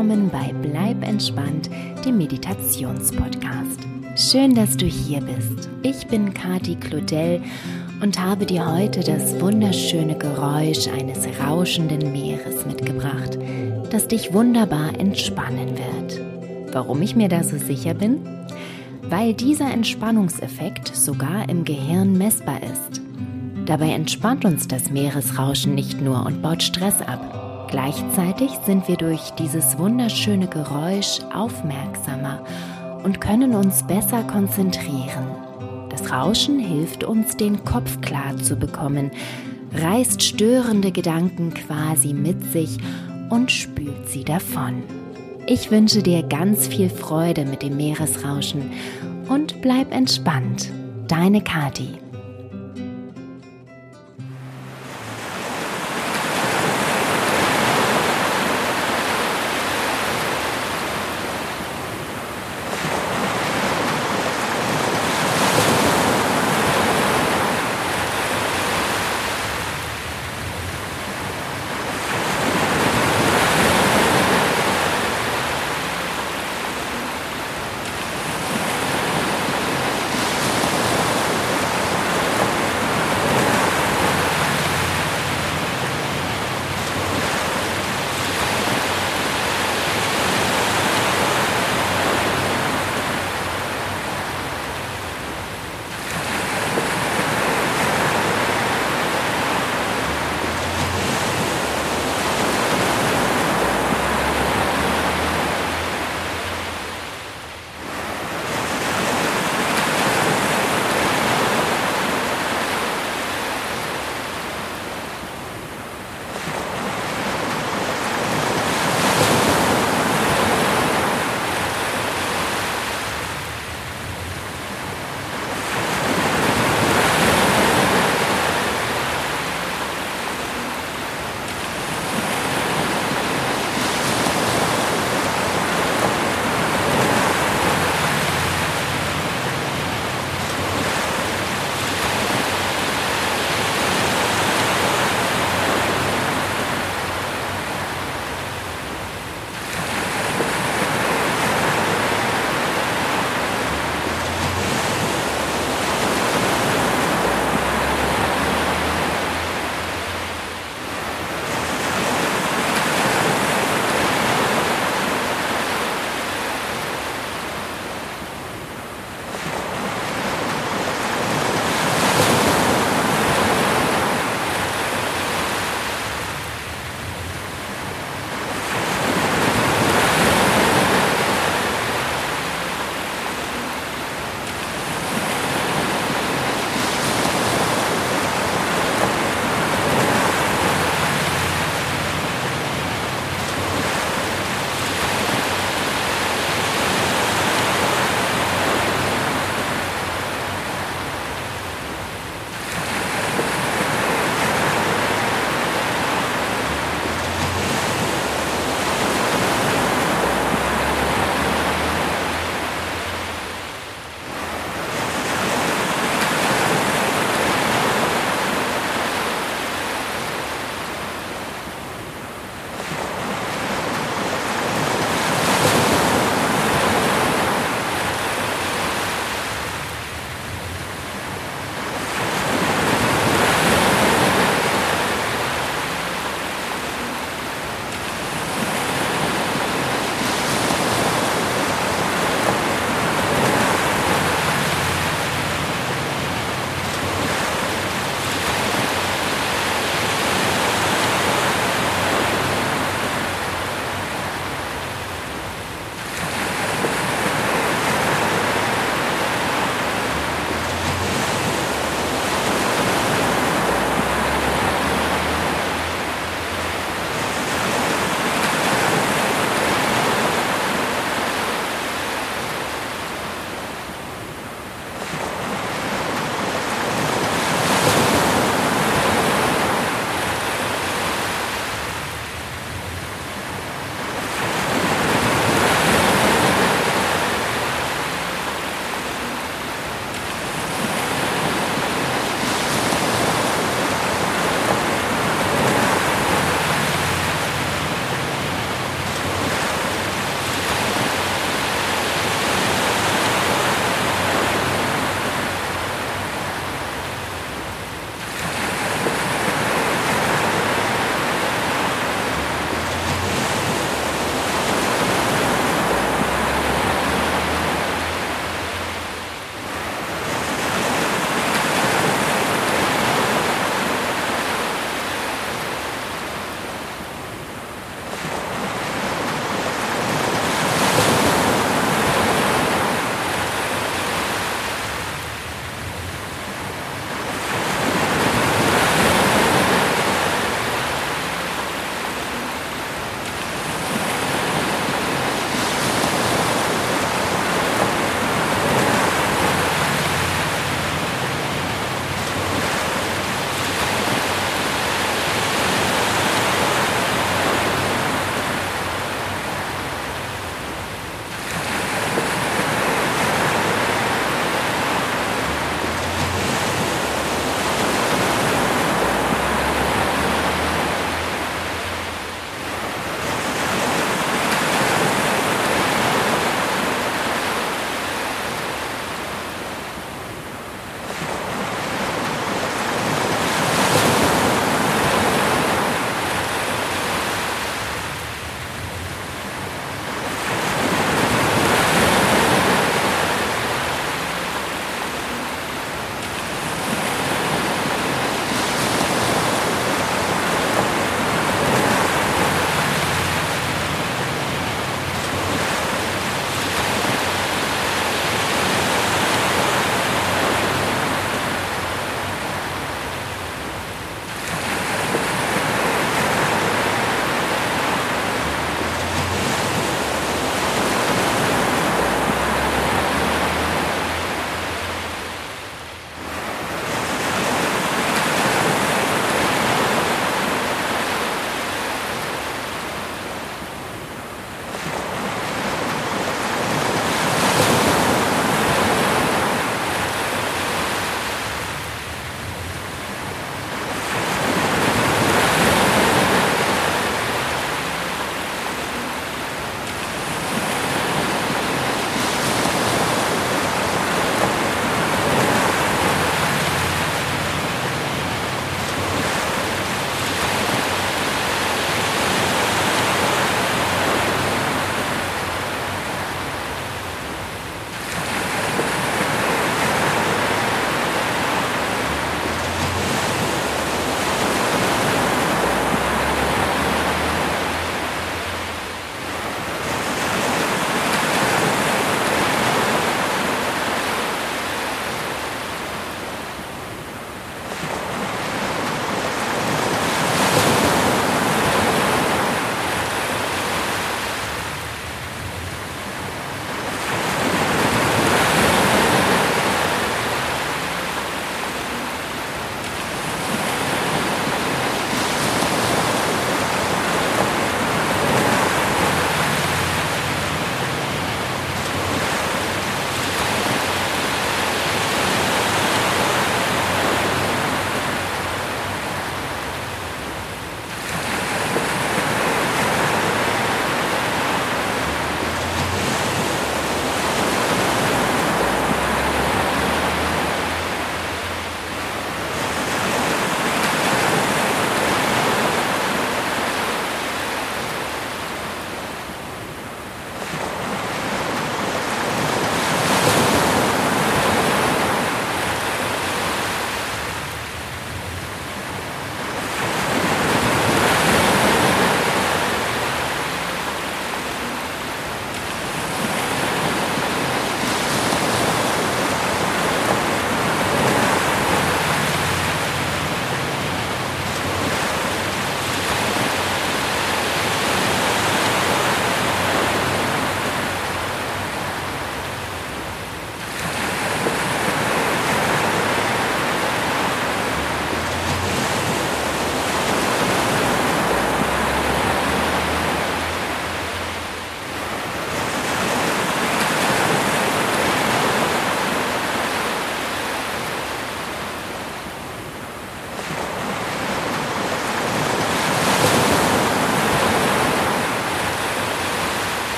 willkommen bei Bleib entspannt, dem Meditationspodcast. Schön, dass du hier bist. Ich bin Kati Claudel und habe dir heute das wunderschöne Geräusch eines rauschenden Meeres mitgebracht, das dich wunderbar entspannen wird. Warum ich mir da so sicher bin? Weil dieser Entspannungseffekt sogar im Gehirn messbar ist. Dabei entspannt uns das Meeresrauschen nicht nur und baut Stress ab. Gleichzeitig sind wir durch dieses wunderschöne Geräusch aufmerksamer und können uns besser konzentrieren. Das Rauschen hilft uns, den Kopf klar zu bekommen, reißt störende Gedanken quasi mit sich und spült sie davon. Ich wünsche dir ganz viel Freude mit dem Meeresrauschen und bleib entspannt. Deine Kati.